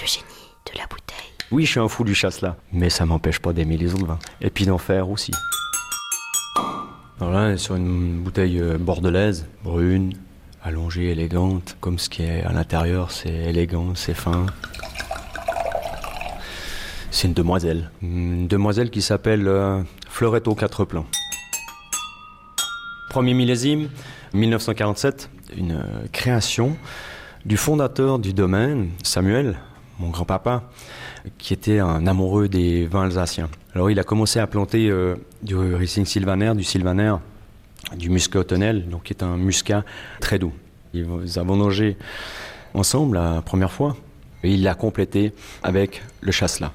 Le génie de la bouteille. Oui, je suis un fou du chasse-là, mais ça m'empêche pas d'aimer les autres vins. Et puis d'en faire aussi. Alors là, on est sur une bouteille euh, bordelaise, brune, allongée, élégante, comme ce qui est à l'intérieur, c'est élégant, c'est fin. C'est une demoiselle. Une demoiselle qui s'appelle euh, Fleurette aux quatre plans. Premier millésime, 1947, une euh, création du fondateur du domaine, Samuel, mon grand-papa, qui était un amoureux des vins alsaciens. Alors il a commencé à planter euh, du Riesling sylvaner, du sylvaner, du muscat tonnel, donc qui est un muscat très doux. Ils ont vendangé ensemble la première fois et il l'a complété avec le chasselas.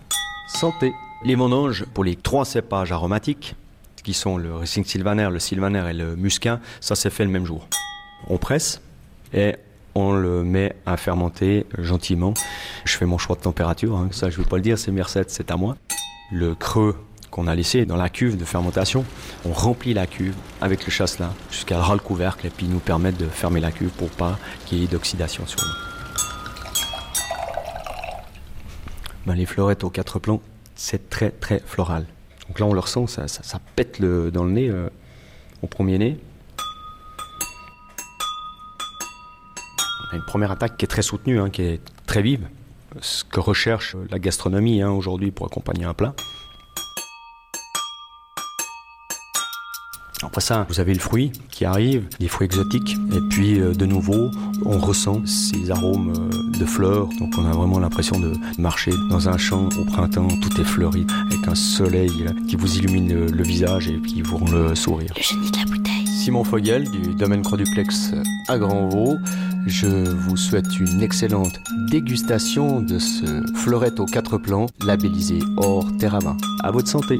Santé Les vendanges pour les trois cépages aromatiques, qui sont le Riesling sylvaner, le sylvaner et le muscat, ça s'est fait le même jour. On presse et on le met à fermenter gentiment. Je fais mon choix de température, hein, ça je ne veux pas le dire, c'est Merced, c'est à moi. Le creux qu'on a laissé dans la cuve de fermentation, on remplit la cuve avec le chasselas jusqu'à ras le couvercle et puis nous permettre de fermer la cuve pour pas qu'il y ait d'oxydation sur nous. Ben, les fleurettes aux quatre plans, c'est très très floral. Donc là on le ressent, ça, pète dans le nez euh, au premier nez. Une première attaque qui est très soutenue, hein, qui est très vive. Ce que recherche la gastronomie hein, aujourd'hui pour accompagner un plat. Après ça, vous avez le fruit qui arrive, des fruits exotiques. Et puis, euh, de nouveau, on ressent ces arômes euh, de fleurs. Donc, on a vraiment l'impression de marcher dans un champ au printemps. Tout est fleuri, avec un soleil euh, qui vous illumine le, le visage et qui vous rend le sourire. Le génie de la bouteille. Simon Fogel du domaine Croix-Duplex à Grand-Vaux. Je vous souhaite une excellente dégustation de ce fleurette aux quatre plans labellisé Or Terravin. À votre santé.